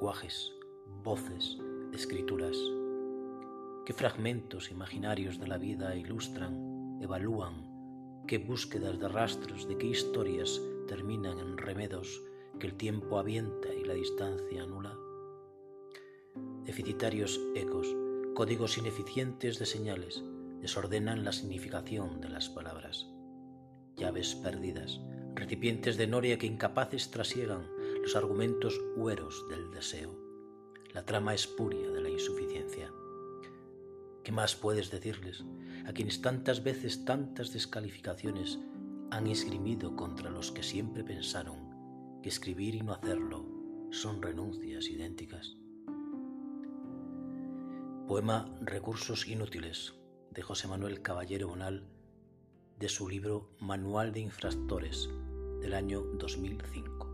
lenguajes, voces, escrituras. ¿Qué fragmentos imaginarios de la vida ilustran, evalúan? ¿Qué búsquedas de rastros, de qué historias terminan en remedos que el tiempo avienta y la distancia anula? Deficitarios ecos, códigos ineficientes de señales, desordenan la significación de las palabras. Llaves perdidas, recipientes de noria que incapaces trasiegan los argumentos hueros del deseo, la trama espuria de la insuficiencia. ¿Qué más puedes decirles a quienes tantas veces tantas descalificaciones han esgrimido contra los que siempre pensaron que escribir y no hacerlo son renuncias idénticas? Poema Recursos Inútiles de José Manuel Caballero Bonal de su libro Manual de Infractores del año 2005.